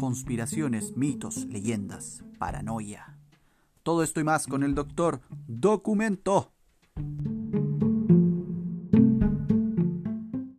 conspiraciones, mitos, leyendas, paranoia. Todo esto y más con el doctor Documento.